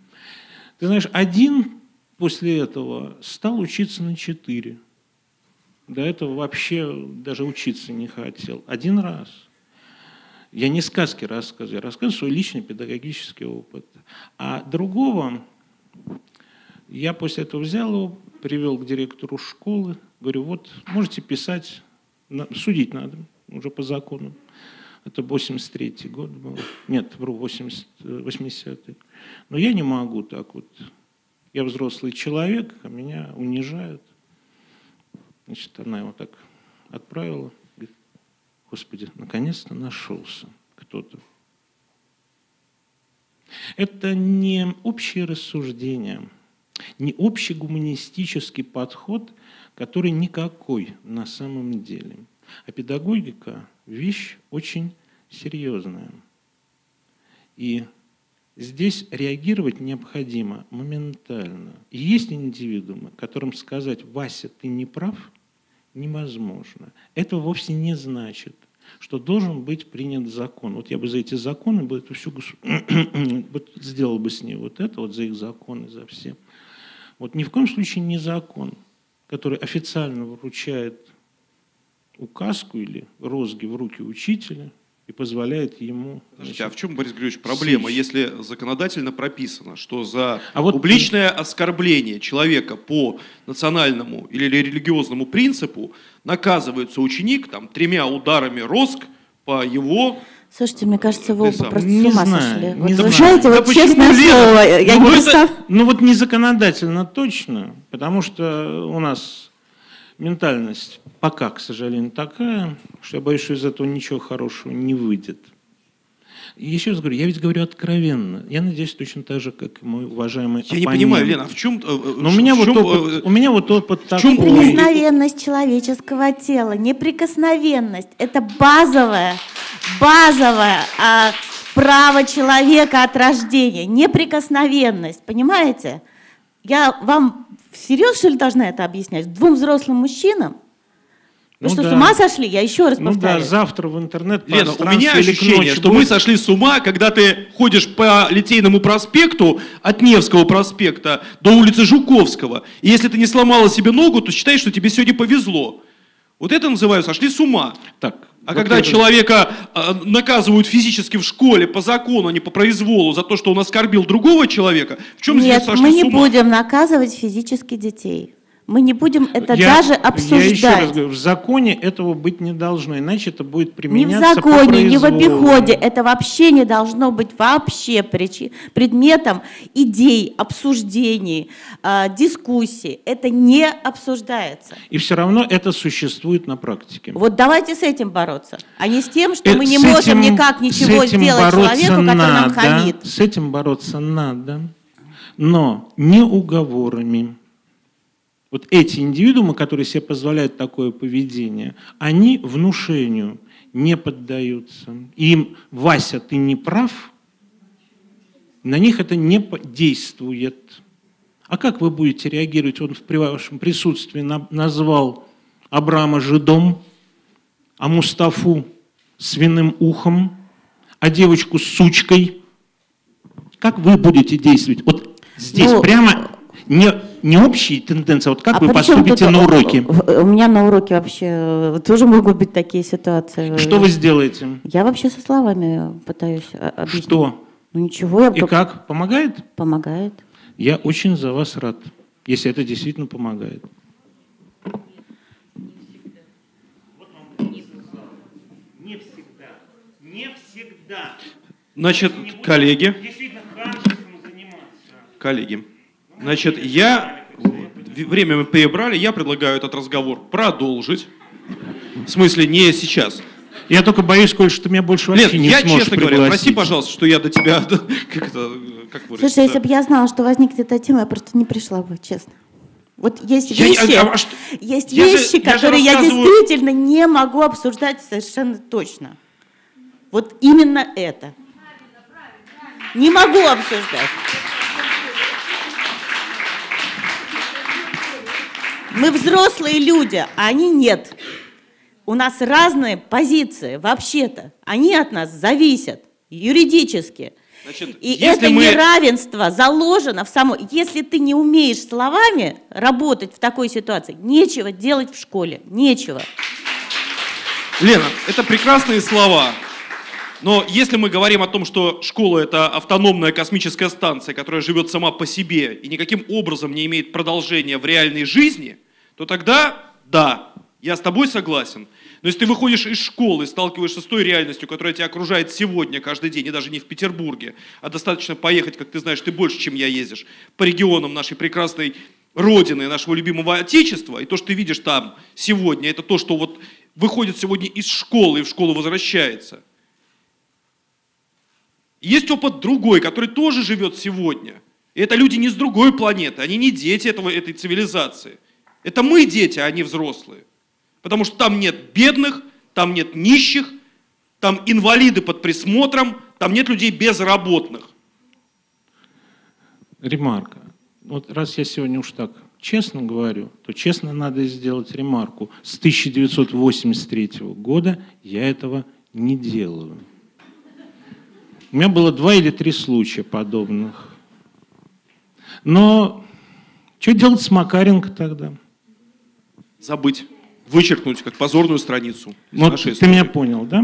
Ты знаешь, один после этого стал учиться на четыре. До этого вообще даже учиться не хотел. Один раз. Я не сказки рассказываю, я рассказываю свой личный педагогический опыт. А другого я после этого взял его, привел к директору школы, говорю, вот можете писать, судить надо уже по закону. Это 83 год был. Нет, вру, 80, э, 80-й. Но я не могу так вот. Я взрослый человек, а меня унижают. Значит, она его так отправила. Говорит, Господи, наконец-то нашелся кто-то. Это не общее рассуждение, не общий гуманистический подход, который никакой на самом деле. А педагогика – вещь очень серьезная. И здесь реагировать необходимо моментально. И есть индивидуумы, которым сказать «Вася, ты не прав» невозможно. Это вовсе не значит, что должен быть принят закон. Вот я бы за эти законы бы эту всю госу- вот сделал бы с ней вот это, вот за их законы, за все. Вот ни в коем случае не закон, который официально вручает указку или розги в руки учителя и позволяет ему... Подождите, а в чем, Борис Григорьевич, проблема, Сесть. если законодательно прописано, что за А вот- публичное оскорбление человека по национальному или религиозному принципу наказывается ученик там, тремя ударами роск по его... Слушайте, мне кажется, вы Ты оба просто Не с ума знаю, сошли. не вы знаю. Да вот почему, честное Лена? слово, я Ну, не это- Ну вот не законодательно точно, потому что у нас ментальность пока, к сожалению, такая, что я боюсь, что из этого ничего хорошего не выйдет. Еще раз говорю, я ведь говорю откровенно. Я надеюсь, точно так же, как и мой уважаемый Я не оппонент. понимаю, Лена, а в чем... Но у меня, вот опыт, у меня вот опыт в чем такой. ужас? Неприкосновенность человеческого тела, неприкосновенность – это базовое, базовое а, право человека от рождения. Неприкосновенность, понимаете? Я вам всерьез, что ли, должна это объяснять? Двум взрослым мужчинам? Вы Ну что, да. с ума сошли? Я еще раз Ну да, повторяю. завтра в интернет Лена, у меня ощущение, что мы сошли с ума, когда ты ходишь по Литейному проспекту от Невского проспекта до улицы Жуковского. И если ты не сломала себе ногу, то считай, что тебе сегодня повезло. Вот это называю сошли с ума. Так, А вот когда человека э, наказывают физически в школе по закону, а не по произволу, за то, что он оскорбил другого человека, в чем здесь Нет, сошли мы не будем наказывать физически детей. Мы не будем это Я- даже Я еще обсуждать. раз говорю, в законе этого быть не должно, иначе это будет в применяться по законе, ни в обиходе. Это вообще не должно быть вообще причи- предметом идей, обсуждений, а, дискуссий. Это не обсуждается. И все равно это существует на практике. Вот давайте с этим бороться, а не с тем, что Э, мы не с можем этим- никак ничего этим сделать человеку, который нам надо, хамит. С этим бороться надо, но не уговорами. Вот эти индивидуумы, которые себе позволяют такое поведение, они внушению не поддаются. Им «Вася, ты не прав», на них это не действует. А как вы будете реагировать? Он в вашем присутствии на- назвал Абрама жидом, а Мустафу свиным ухом, а девочку сучкой. Как вы будете действовать? Вот здесь Ну, прямо не, не общие тенденции, а вот как А вы поступите тут, на э, уроке? э, У меня на уроке вообще э, тоже могут быть такие ситуации. Что вы сделаете? Я вообще со словами пытаюсь объяснить. Что? Ну ничего, я И только- как? Помогает? помогает. Я очень за вас рад, если это действительно помогает. Не всегда. Не всегда. Значит, коллеги, Действительно ханжеством заниматься. коллеги, значит, я, время мы перебрали, я предлагаю этот разговор продолжить. В смысле, не сейчас. Я только боюсь, Коль, что ты меня больше вообще Лен, не я сможешь честно говоря, пригласить. прости, пожалуйста, что я до тебя, как это, как? Слушай, если бы я знала, что возникнет эта тема, я просто не пришла бы, честно. Вот есть Я вещи, а- а что- есть Я вещи, я же которые я рассказываю- действительно не могу обсуждать совершенно точно. Вот именно это. Не могу обсуждать. Мы взрослые люди, а они нет. У нас разные позиции, вообще-то. Они от нас зависят юридически. Значит, И это мы- неравенство заложено в само... Если ты не умеешь словами работать в такой ситуации, нечего делать в школе, нечего. Лена, это прекрасные слова. Но если мы говорим о том, что школа это автономная космическая станция, которая живет сама по себе и никаким образом не имеет продолжения в реальной жизни, то тогда да, я с тобой согласен. Но если ты выходишь из школы, сталкиваешься с той реальностью, которая тебя окружает сегодня, каждый день, и даже не в Петербурге, а достаточно поехать, как ты знаешь, ты больше, чем я ездишь, по регионам нашей прекрасной родины, нашего любимого Отечества, и то, что ты видишь там сегодня, это то, что вот выходит сегодня из школы и в школу возвращается. Есть опыт другой, который тоже живет сегодня. И это люди не с другой планеты, они не дети этого, этой цивилизации. Это мы дети, а не взрослые. Потому что там нет бедных, там нет нищих, там инвалиды под присмотром, там нет людей безработных. Ремарка. Вот раз я сегодня уж так честно говорю, то честно надо сделать ремарку. С 1983 года я этого не делаю. У меня было два или три случая подобных. Но что делать с Макаренко тогда? Забыть, вычеркнуть как позорную страницу Вот ты меня понял, да?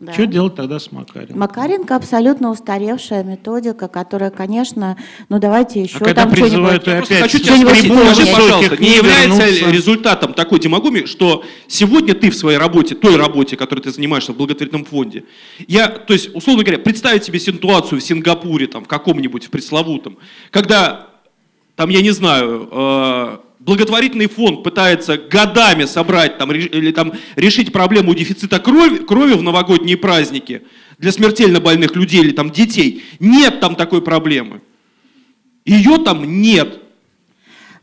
Да. Что делать тогда с Макаренко? Макаренко абсолютно устаревшая методика, которая, конечно, ну давайте еще А когда там призывают что-нибудь. опять хочу тебя скажи, пожалуйста, не является ли вернуться. результатом такой демагогии, что сегодня ты в своей работе, той работе, которой ты занимаешься в благотворительном фонде, я, то есть, условно говоря, представить себе ситуацию в Сингапуре, там, в каком-нибудь, в пресловутом, когда, там, я не знаю, э, благотворительный фонд пытается годами собрать там, или там, решить проблему дефицита крови, крови в новогодние праздники для смертельно больных людей или там, детей. Нет там такой проблемы. Ее там нет.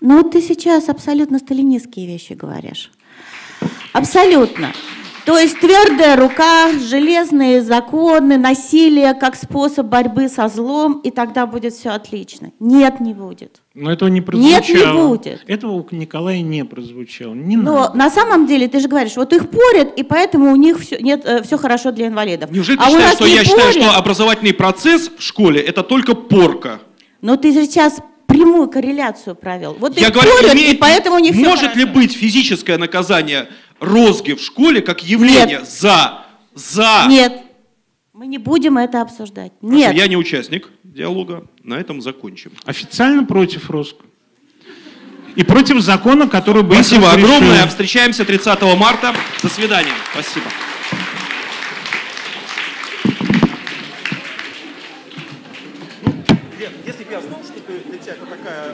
Ну, вот ты сейчас абсолютно сталинистские вещи говоришь. Абсолютно. То есть твердая рука, железные законы, насилие как способ борьбы со злом, и тогда будет все отлично. Нет, не будет. Но этого не прозвучало. Нет, не будет. Этого у Николая не прозвучало. Не Но надо. на самом деле ты же говоришь, вот их порят, и поэтому у них все, нет, все хорошо для инвалидов. Неужели а ты считаешь, что я считаю, порят? что образовательный процесс в школе это только порка? Но ты же сейчас прямую корреляцию провел. Вот Я говорю, порят, имеет- и поэтому не все может ли быть физическое наказание розги в школе как явление Нет. за, за. Нет, мы не будем это обсуждать. Нет. Я не участник диалога, на этом закончим. Официально против Роск. И против закона, который бы... Спасибо огромное. Встречаемся 30 марта. До свидания. Спасибо. если бы я знал что это такая